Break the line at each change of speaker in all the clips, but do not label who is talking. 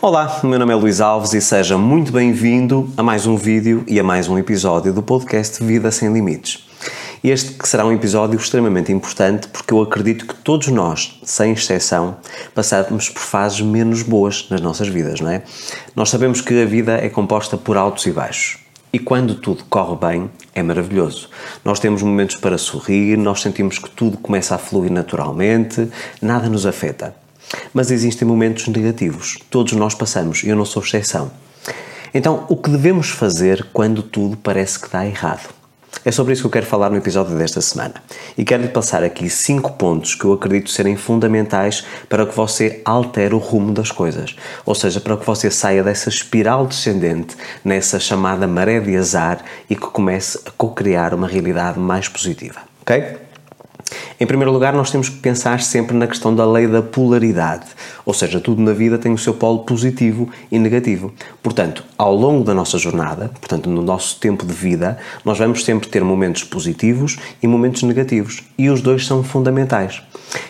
Olá, meu nome é Luís Alves e seja muito bem-vindo a mais um vídeo e a mais um episódio do podcast Vida Sem Limites. Este que será um episódio extremamente importante porque eu acredito que todos nós, sem exceção, passamos por fases menos boas nas nossas vidas, não é? Nós sabemos que a vida é composta por altos e baixos. E quando tudo corre bem, é maravilhoso. Nós temos momentos para sorrir, nós sentimos que tudo começa a fluir naturalmente, nada nos afeta. Mas existem momentos negativos, todos nós passamos, eu não sou exceção. Então, o que devemos fazer quando tudo parece que dá errado? É sobre isso que eu quero falar no episódio desta semana. E quero-lhe passar aqui cinco pontos que eu acredito serem fundamentais para que você altere o rumo das coisas. Ou seja, para que você saia dessa espiral descendente, nessa chamada maré de azar e que comece a co-criar uma realidade mais positiva. Ok? Em primeiro lugar, nós temos que pensar sempre na questão da lei da polaridade, ou seja, tudo na vida tem o seu polo positivo e negativo. Portanto, ao longo da nossa jornada, portanto, no nosso tempo de vida, nós vamos sempre ter momentos positivos e momentos negativos, e os dois são fundamentais.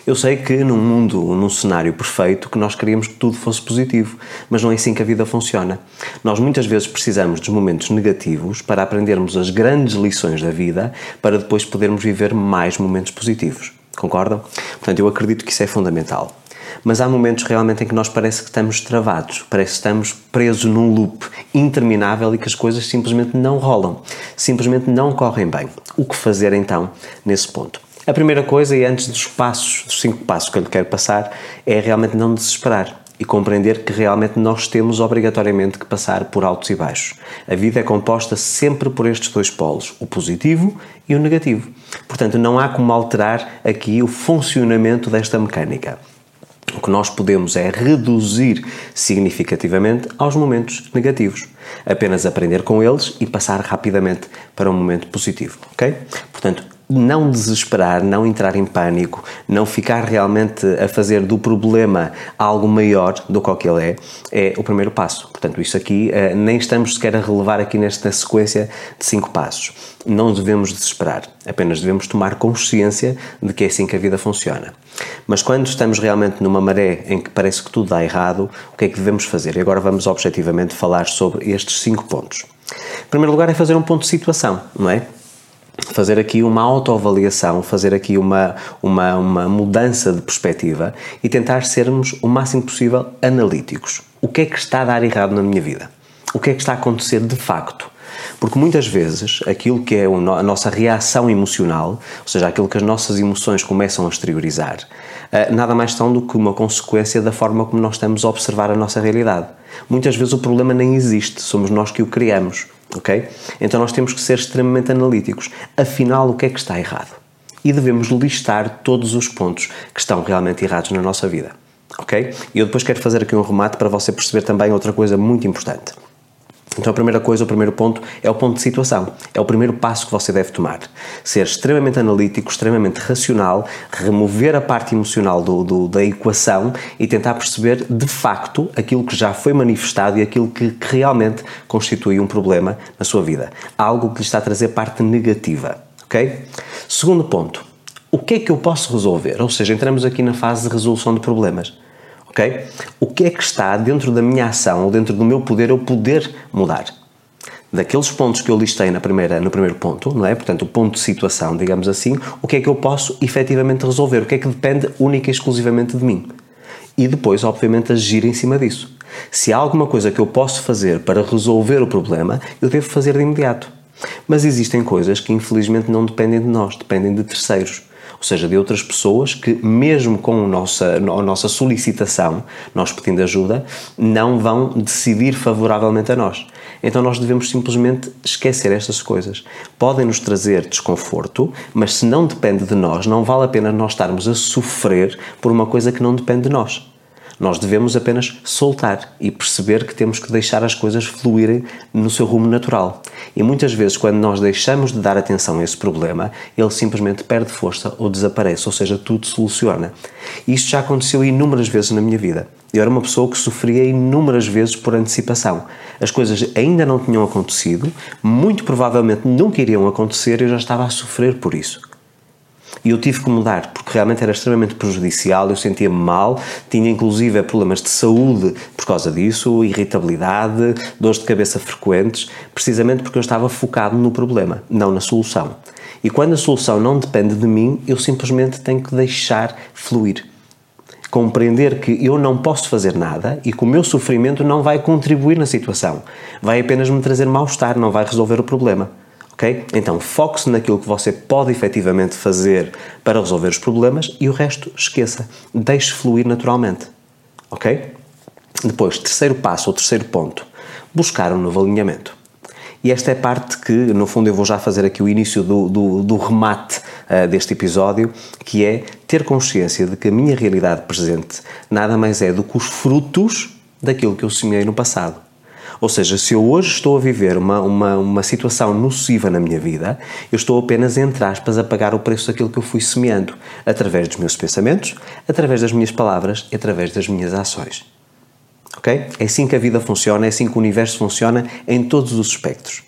Eu sei que num mundo, num cenário perfeito, que nós queríamos que tudo fosse positivo, mas não é assim que a vida funciona. Nós muitas vezes precisamos dos momentos negativos para aprendermos as grandes lições da vida, para depois podermos viver mais momentos positivos. Concordam? Portanto, eu acredito que isso é fundamental. Mas há momentos realmente em que nós parece que estamos travados, parece que estamos presos num loop interminável e que as coisas simplesmente não rolam, simplesmente não correm bem. O que fazer então nesse ponto? A primeira coisa, e antes dos passos, dos cinco passos que eu lhe quero passar, é realmente não desesperar e compreender que realmente nós temos obrigatoriamente que passar por altos e baixos. A vida é composta sempre por estes dois polos, o positivo e o negativo. Portanto, não há como alterar aqui o funcionamento desta mecânica. O que nós podemos é reduzir significativamente aos momentos negativos. Apenas aprender com eles e passar rapidamente para um momento positivo, ok? Portanto, não desesperar, não entrar em pânico, não ficar realmente a fazer do problema algo maior do que ele é, é o primeiro passo. Portanto, isso aqui eh, nem estamos sequer a relevar aqui nesta sequência de cinco passos. Não devemos desesperar, apenas devemos tomar consciência de que é assim que a vida funciona. Mas quando estamos realmente numa maré em que parece que tudo dá errado, o que é que devemos fazer? E agora vamos objetivamente falar sobre estes cinco pontos. Em primeiro lugar, é fazer um ponto de situação, não é? Fazer aqui uma autoavaliação, fazer aqui uma, uma, uma mudança de perspectiva e tentar sermos o máximo possível analíticos. O que é que está a dar errado na minha vida? O que é que está a acontecer de facto? Porque muitas vezes aquilo que é a nossa reação emocional, ou seja, aquilo que as nossas emoções começam a exteriorizar, eh, nada mais são do que uma consequência da forma como nós estamos a observar a nossa realidade. Muitas vezes o problema nem existe, somos nós que o criamos ok? Então nós temos que ser extremamente analíticos. Afinal, o que é que está errado? E devemos listar todos os pontos que estão realmente errados na nossa vida, ok? E eu depois quero fazer aqui um remate para você perceber também outra coisa muito importante. Então, a primeira coisa, o primeiro ponto é o ponto de situação. É o primeiro passo que você deve tomar. Ser extremamente analítico, extremamente racional, remover a parte emocional do, do, da equação e tentar perceber de facto aquilo que já foi manifestado e aquilo que, que realmente constitui um problema na sua vida. Algo que lhe está a trazer parte negativa. Ok? Segundo ponto. O que é que eu posso resolver? Ou seja, entramos aqui na fase de resolução de problemas ok? O que é que está dentro da minha ação ou dentro do meu poder eu poder mudar? Daqueles pontos que eu listei na primeira, no primeiro ponto, não é? Portanto, o ponto de situação, digamos assim, o que é que eu posso efetivamente resolver? O que é que depende única e exclusivamente de mim? E depois, obviamente, agir em cima disso. Se há alguma coisa que eu posso fazer para resolver o problema, eu devo fazer de imediato. Mas existem coisas que infelizmente não dependem de nós, dependem de terceiros ou seja, de outras pessoas que, mesmo com a nossa, a nossa solicitação, nós pedindo ajuda, não vão decidir favoravelmente a nós. Então nós devemos simplesmente esquecer estas coisas. Podem nos trazer desconforto, mas se não depende de nós, não vale a pena nós estarmos a sofrer por uma coisa que não depende de nós. Nós devemos apenas soltar e perceber que temos que deixar as coisas fluírem no seu rumo natural. E muitas vezes, quando nós deixamos de dar atenção a esse problema, ele simplesmente perde força ou desaparece, ou seja, tudo soluciona. Isto já aconteceu inúmeras vezes na minha vida. Eu era uma pessoa que sofria inúmeras vezes por antecipação. As coisas ainda não tinham acontecido, muito provavelmente nunca iriam acontecer e eu já estava a sofrer por isso. E eu tive que mudar, porque realmente era extremamente prejudicial, eu sentia-me mal, tinha inclusive problemas de saúde por causa disso, irritabilidade, dores de cabeça frequentes, precisamente porque eu estava focado no problema, não na solução. E quando a solução não depende de mim, eu simplesmente tenho que deixar fluir. Compreender que eu não posso fazer nada e que o meu sofrimento não vai contribuir na situação, vai apenas me trazer mal-estar, não vai resolver o problema. Ok? Então foque-se naquilo que você pode efetivamente fazer para resolver os problemas e o resto esqueça. Deixe fluir naturalmente. Ok? Depois, terceiro passo ou terceiro ponto: buscar um novo alinhamento. E esta é a parte que, no fundo, eu vou já fazer aqui o início do, do, do remate uh, deste episódio, que é ter consciência de que a minha realidade presente nada mais é do que os frutos daquilo que eu semeei no passado. Ou seja, se eu hoje estou a viver uma, uma, uma situação nociva na minha vida, eu estou apenas, entre aspas, a pagar o preço daquilo que eu fui semeando, através dos meus pensamentos, através das minhas palavras e através das minhas ações. Ok? É assim que a vida funciona, é assim que o universo funciona em todos os espectros.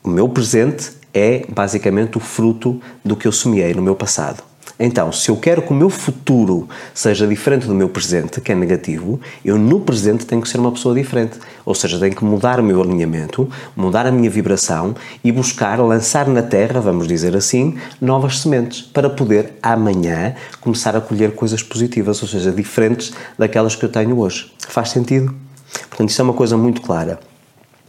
O meu presente é basicamente o fruto do que eu semeei no meu passado. Então, se eu quero que o meu futuro seja diferente do meu presente, que é negativo, eu no presente tenho que ser uma pessoa diferente. Ou seja, tenho que mudar o meu alinhamento, mudar a minha vibração e buscar lançar na terra, vamos dizer assim, novas sementes para poder amanhã começar a colher coisas positivas, ou seja, diferentes daquelas que eu tenho hoje. Faz sentido? Portanto, isso é uma coisa muito clara.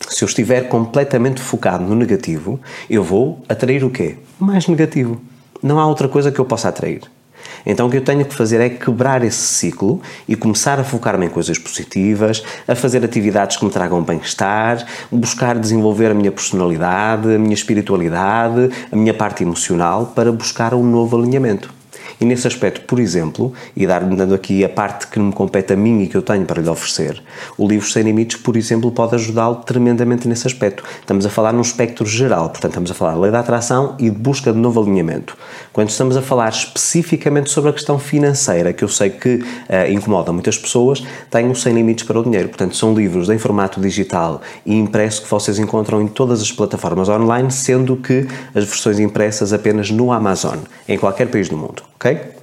Se eu estiver completamente focado no negativo, eu vou atrair o quê? Mais negativo não há outra coisa que eu possa atrair. Então o que eu tenho que fazer é quebrar esse ciclo e começar a focar-me em coisas positivas, a fazer atividades que me tragam bem-estar, buscar desenvolver a minha personalidade, a minha espiritualidade, a minha parte emocional para buscar um novo alinhamento. E nesse aspecto, por exemplo, e dando aqui a parte que me compete a mim e que eu tenho para lhe oferecer, o livro Sem Limites, por exemplo, pode ajudá-lo tremendamente nesse aspecto. Estamos a falar num espectro geral, portanto, estamos a falar da lei da atração e de busca de novo alinhamento. Quando estamos a falar especificamente sobre a questão financeira, que eu sei que uh, incomoda muitas pessoas, tenho Sem Limites para o Dinheiro. Portanto, são livros em formato digital e impresso que vocês encontram em todas as plataformas online, sendo que as versões impressas apenas no Amazon, em qualquer país do mundo ok?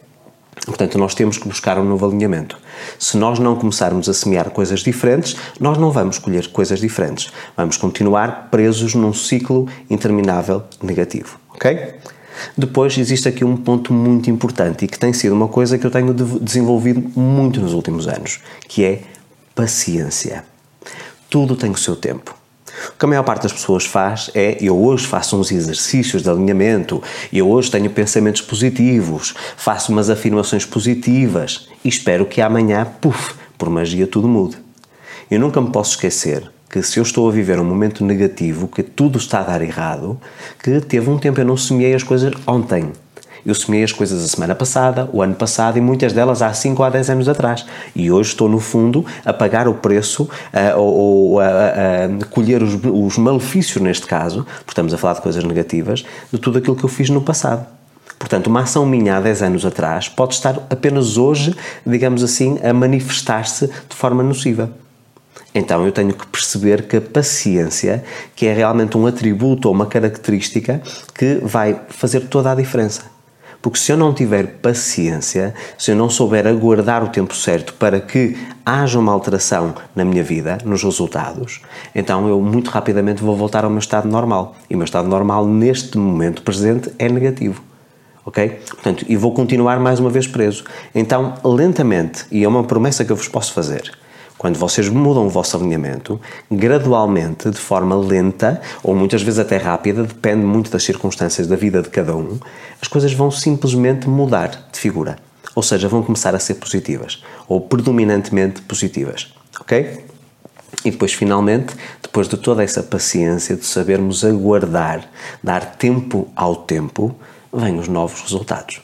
Portanto, nós temos que buscar um novo alinhamento. Se nós não começarmos a semear coisas diferentes, nós não vamos colher coisas diferentes. Vamos continuar presos num ciclo interminável negativo, ok? Depois existe aqui um ponto muito importante e que tem sido uma coisa que eu tenho desenvolvido muito nos últimos anos, que é paciência. Tudo tem o seu tempo. O que a maior parte das pessoas faz é eu hoje faço uns exercícios de alinhamento, eu hoje tenho pensamentos positivos, faço umas afirmações positivas e espero que amanhã, puf, por magia tudo mude. Eu nunca me posso esquecer que se eu estou a viver um momento negativo, que tudo está a dar errado, que teve um tempo eu não semeei as coisas ontem. Eu semeei as coisas a semana passada, o ano passado e muitas delas há 5 ou há 10 anos atrás. E hoje estou, no fundo, a pagar o preço uh, ou, a, colher os, os malefícios, neste caso, porque estamos a falar de coisas negativas, de tudo aquilo que eu fiz no passado. Portanto, uma ação minha há 10 anos atrás pode estar apenas hoje, digamos assim, a manifestar-se de forma nociva. Então eu tenho que perceber que a paciência, que é realmente um atributo ou uma característica que vai fazer toda a diferença. Porque se eu não tiver paciência, se eu não souber aguardar o tempo certo para que haja uma alteração na minha vida, nos resultados, então eu muito rapidamente vou voltar ao meu estado normal. E o meu estado normal neste momento presente é negativo. Ok? Portanto, e vou continuar mais uma vez preso. Então, lentamente, e é uma promessa que eu vos posso fazer, quando vocês mudam o vosso alinhamento, gradualmente, de forma lenta, ou muitas vezes até rápida, depende muito das circunstâncias da vida de cada um, as coisas vão simplesmente mudar de figura. Ou seja, vão começar a ser positivas, ou predominantemente positivas. Ok? E depois, finalmente, depois de toda essa paciência, de sabermos aguardar, dar tempo ao tempo, vêm os novos resultados.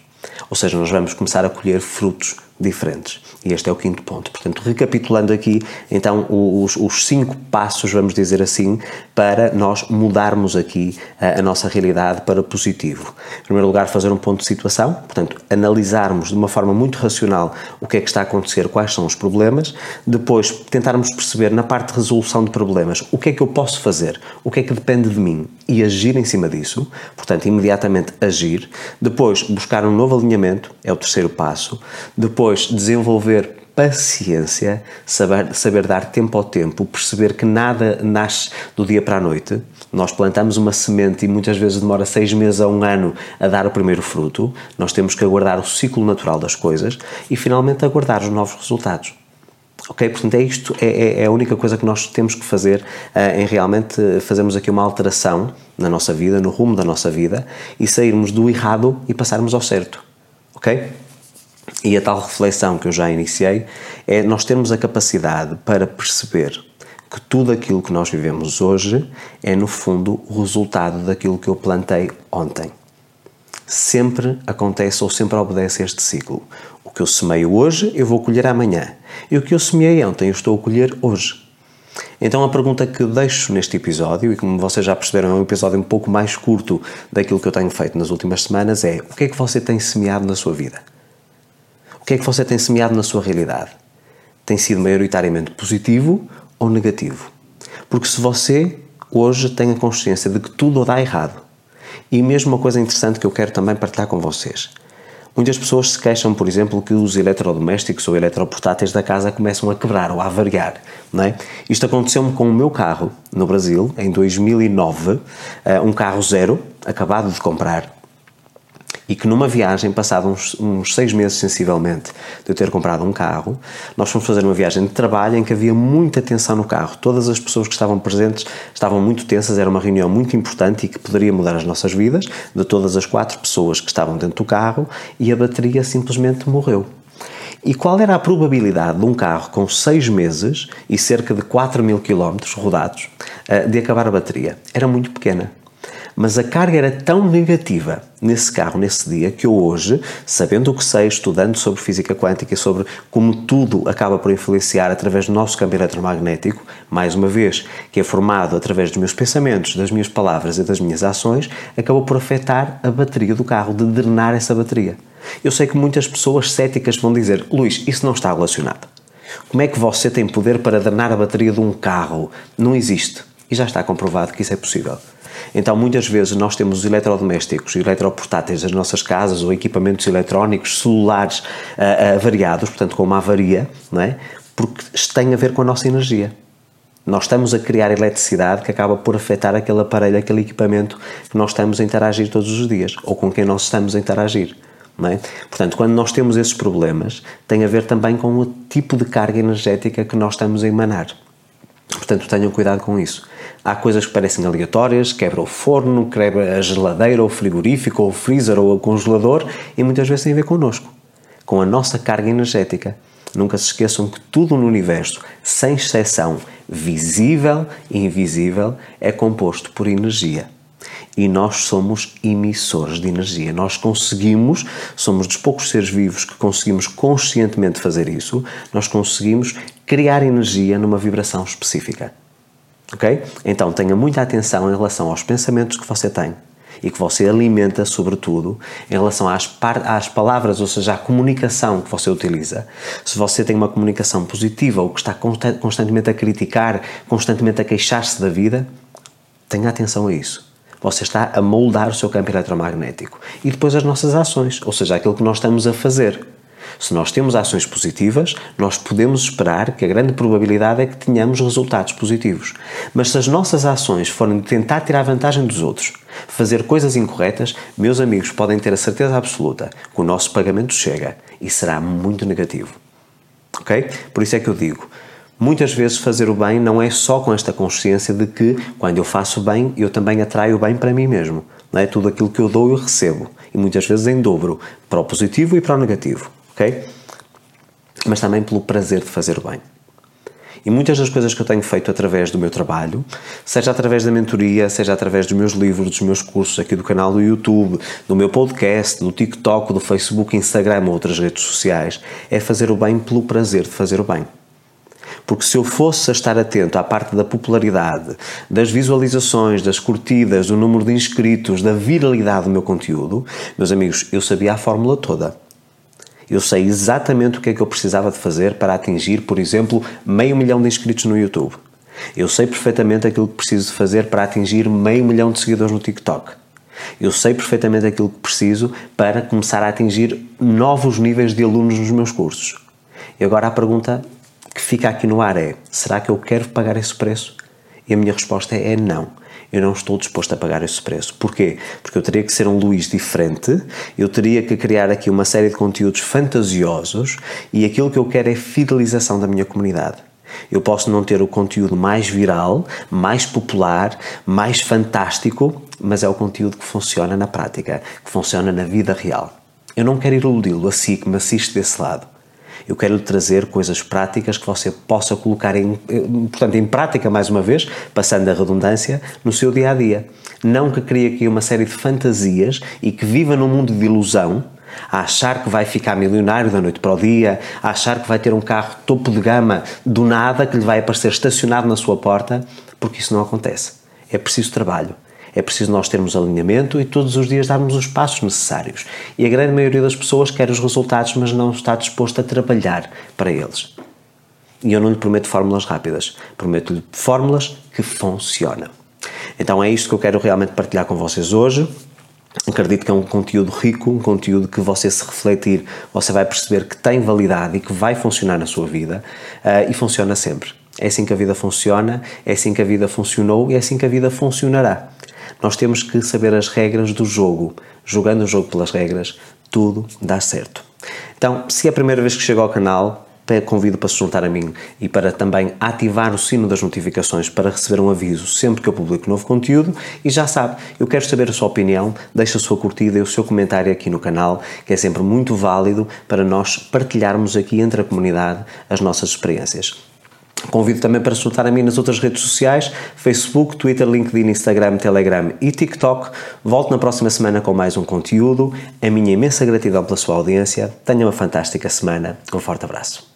Ou seja, nós vamos começar a colher frutos diferentes. E este é o quinto ponto. Portanto, recapitulando aqui, então, os, os cinco passos, vamos dizer assim, para nós mudarmos aqui a, a, nossa realidade para positivo. Em primeiro lugar, fazer um ponto de situação, portanto, analisarmos de uma forma muito racional o que é que está a acontecer, quais são os problemas. Depois, tentarmos perceber na parte de resolução de problemas o que é que eu posso fazer, o que é que depende de mim e agir em cima disso. Portanto, imediatamente agir. Depois, buscar um novo alinhamento, é o terceiro passo. Depois, desenvolver paciência, saber, saber dar tempo ao tempo, perceber que nada nasce do dia para a noite. Nós plantamos uma semente e muitas vezes demora seis meses a um ano a dar o primeiro fruto. Nós temos que aguardar o ciclo natural das coisas e finalmente aguardar os novos resultados. Ok? Portanto, é isto, é, é, é a única coisa que nós temos que fazer uh, em realmente fazermos aqui uma alteração na nossa vida, no rumo da nossa vida e sairmos do errado e passarmos ao certo. Ok? E a tal reflexão que eu já iniciei é nós termos a capacidade para perceber que tudo aquilo que nós vivemos hoje é, no fundo, o resultado daquilo que eu plantei ontem. Sempre acontece ou sempre obedece este ciclo. O que eu semeio hoje, eu vou colher amanhã. E o que eu semeei ontem, eu estou a colher hoje. Então a pergunta que deixo neste episódio, e como vocês já perceberam, é um episódio um pouco mais curto daquilo que eu tenho feito nas últimas semanas, é o que é que você tem semeado na sua vida? O que é que você tem semeado na sua realidade? Tem sido maioritariamente positivo ou negativo? Porque se você hoje tem a consciência de que tudo dá errado, e mesmo uma coisa interessante que eu quero também partilhar com vocês. Muitas pessoas se queixam, por exemplo, que os eletrodomésticos ou eletroportáteis da casa começam a quebrar ou a avariar. Não é? Isto aconteceu-me com o meu carro no Brasil, em 2009, eh, um carro zero, acabado de comprar, e que numa viagem, passado uns, uns, seis meses sensivelmente de eu ter comprado um carro, nós fomos fazer uma viagem de trabalho em que havia muita tensão no carro. Todas as pessoas que estavam presentes estavam muito tensas, era uma reunião muito importante e que poderia mudar as nossas vidas, de todas as quatro pessoas que estavam dentro do carro, e a bateria simplesmente morreu. E qual era a probabilidade de um carro com seis meses e cerca de 4 mil quilómetros rodados eh, de acabar a bateria? Era muito pequena. Mas a carga era tão negativa nesse carro, nesse dia, que eu hoje, sabendo o que sei, estudando sobre física quântica e sobre como tudo acaba por influenciar através do nosso campo eletromagnético, mais uma vez, que é formado através dos meus pensamentos, das minhas palavras e das minhas ações, acabou por afetar a bateria do carro, de drenar essa bateria. Eu sei que muitas pessoas céticas vão dizer: Luís, isso não está relacionado. Como é que você tem poder para drenar a bateria de um carro? Não existe. E já está comprovado que isso é possível. Então, muitas vezes nós temos eletrodomésticos, eletroportáteis das nossas casas ou equipamentos eletrónicos, celulares uh, uh, variados, portanto, com uma avaria, não é? Porque tem a ver com a nossa energia. Nós estamos a criar eletricidade que acaba por afetar aquele aparelho, aquele equipamento que nós estamos a interagir todos os dias ou com quem nós estamos a interagir. É? Portanto, quando nós temos esses problemas, tem a ver também com o tipo de carga energética que nós estamos a emanar. Portanto, tenham cuidado com isso. Há coisas que parecem aleatórias, quebra o forno, quebra a geladeira, ou o frigorífico, ou o freezer, ou o congelador, e muitas vezes tem a ver connosco, com a nossa carga energética. Nunca se esqueçam que tudo no universo, sem exceção, visível e invisível, é composto por energia. E nós somos emissores de energia. Nós conseguimos, somos dos poucos seres vivos que conseguimos conscientemente fazer isso, nós conseguimos criar energia numa vibração específica. Ok? Então tenha muita atenção em relação aos pensamentos que você tem e que você alimenta, sobretudo, em relação às, às palavras, ou seja, à comunicação que você utiliza. Se você tem uma comunicação positiva ou que está constantemente a criticar, constantemente a queixar-se da vida, tenha atenção a isso. Você está a moldar o seu campo eletromagnético. E depois as nossas ações, ou seja, aquilo que nós estamos a fazer. Se nós temos ações positivas, nós podemos esperar que a grande probabilidade é que tenhamos resultados positivos. Mas se as nossas ações forem de tentar tirar vantagem dos outros, fazer coisas incorretas, meus amigos podem ter a certeza absoluta que o nosso pagamento chega e será muito negativo. Ok? Por isso é que eu digo. Muitas vezes fazer o bem não é só com esta consciência de que quando eu faço bem, eu também atraio o bem para mim mesmo. Não é? Tudo aquilo que eu dou, eu recebo. E muitas vezes em dobro, para o positivo e para o negativo ok? Mas também pelo prazer de fazer o bem. E muitas das coisas que eu tenho feito através do meu trabalho, seja através da mentoria, seja através dos meus livros, dos meus cursos aqui do canal do YouTube, do meu podcast, do TikTok, do Facebook, Instagram ou outras redes sociais, é fazer o bem pelo prazer de fazer o bem. Porque se eu fosse a estar atento à parte da popularidade, das visualizações, das curtidas, do número de inscritos, da viralidade do meu conteúdo, meus amigos, eu sabia a fórmula toda. Eu sei exatamente o que é que eu precisava de fazer para atingir, por exemplo, meio milhão de inscritos no YouTube. Eu sei perfeitamente aquilo que preciso de fazer para atingir meio milhão de seguidores no TikTok. Eu sei perfeitamente aquilo que preciso para começar a atingir novos níveis de alunos nos meus cursos. E agora a pergunta que fica aqui no ar é: será que eu quero pagar esse preço? E a minha resposta é não. Eu não estou disposto a pagar esse preço. Porquê? Porque eu teria que ser um Luís diferente, eu teria que criar aqui uma série de conteúdos fantasiosos e aquilo que eu quero é fidelização da minha comunidade. Eu posso não ter o conteúdo mais viral, mais popular, mais fantástico, mas é o conteúdo que funciona na prática, que funciona na vida real. Eu não quero iludi-lo assim que me assiste desse lado. Eu quero lhe trazer coisas práticas que você possa colocar em, portanto, em prática, mais uma vez, passando a redundância, no seu dia a dia. Não que crie aqui uma série de fantasias e que viva num mundo de ilusão, a achar que vai ficar milionário da noite para o dia, a achar que vai ter um carro topo de gama do nada que lhe vai aparecer estacionado na sua porta, porque isso não acontece. É preciso trabalho, é preciso nós termos alinhamento e todos os dias darmos os passos necessários. E a grande maioria das pessoas quer os resultados, mas não está disposto a trabalhar para eles. E eu não lhe prometo fórmulas rápidas, prometo-lhe fórmulas que funcionam. Então é isto que eu quero realmente partilhar com vocês hoje. Acredito que é um conteúdo rico, um conteúdo que você se refletir, você vai perceber que tem validade e que vai funcionar na sua vida uh, e funciona sempre. É assim que a vida funciona, é assim que a vida funcionou e é assim que a vida funcionará. Nós temos que saber as regras do jogo. Jogando o jogo pelas regras, tudo dá certo. Então, se é a primeira vez que chega ao canal, convido para se juntar a mim e para também ativar o sino das notificações para receber um aviso sempre que eu publico novo conteúdo. E já sabe, eu quero saber a sua opinião, deixe a sua curtida e o seu comentário aqui no canal, que é sempre muito válido para nós partilharmos aqui entre a comunidade as nossas experiências. Convido também para se a mim nas outras redes sociais: Facebook, Twitter, LinkedIn, Instagram, Telegram e TikTok. Volto na próxima semana com mais um conteúdo. A minha imensa gratidão pela sua audiência. Tenha uma fantástica semana. Um forte abraço.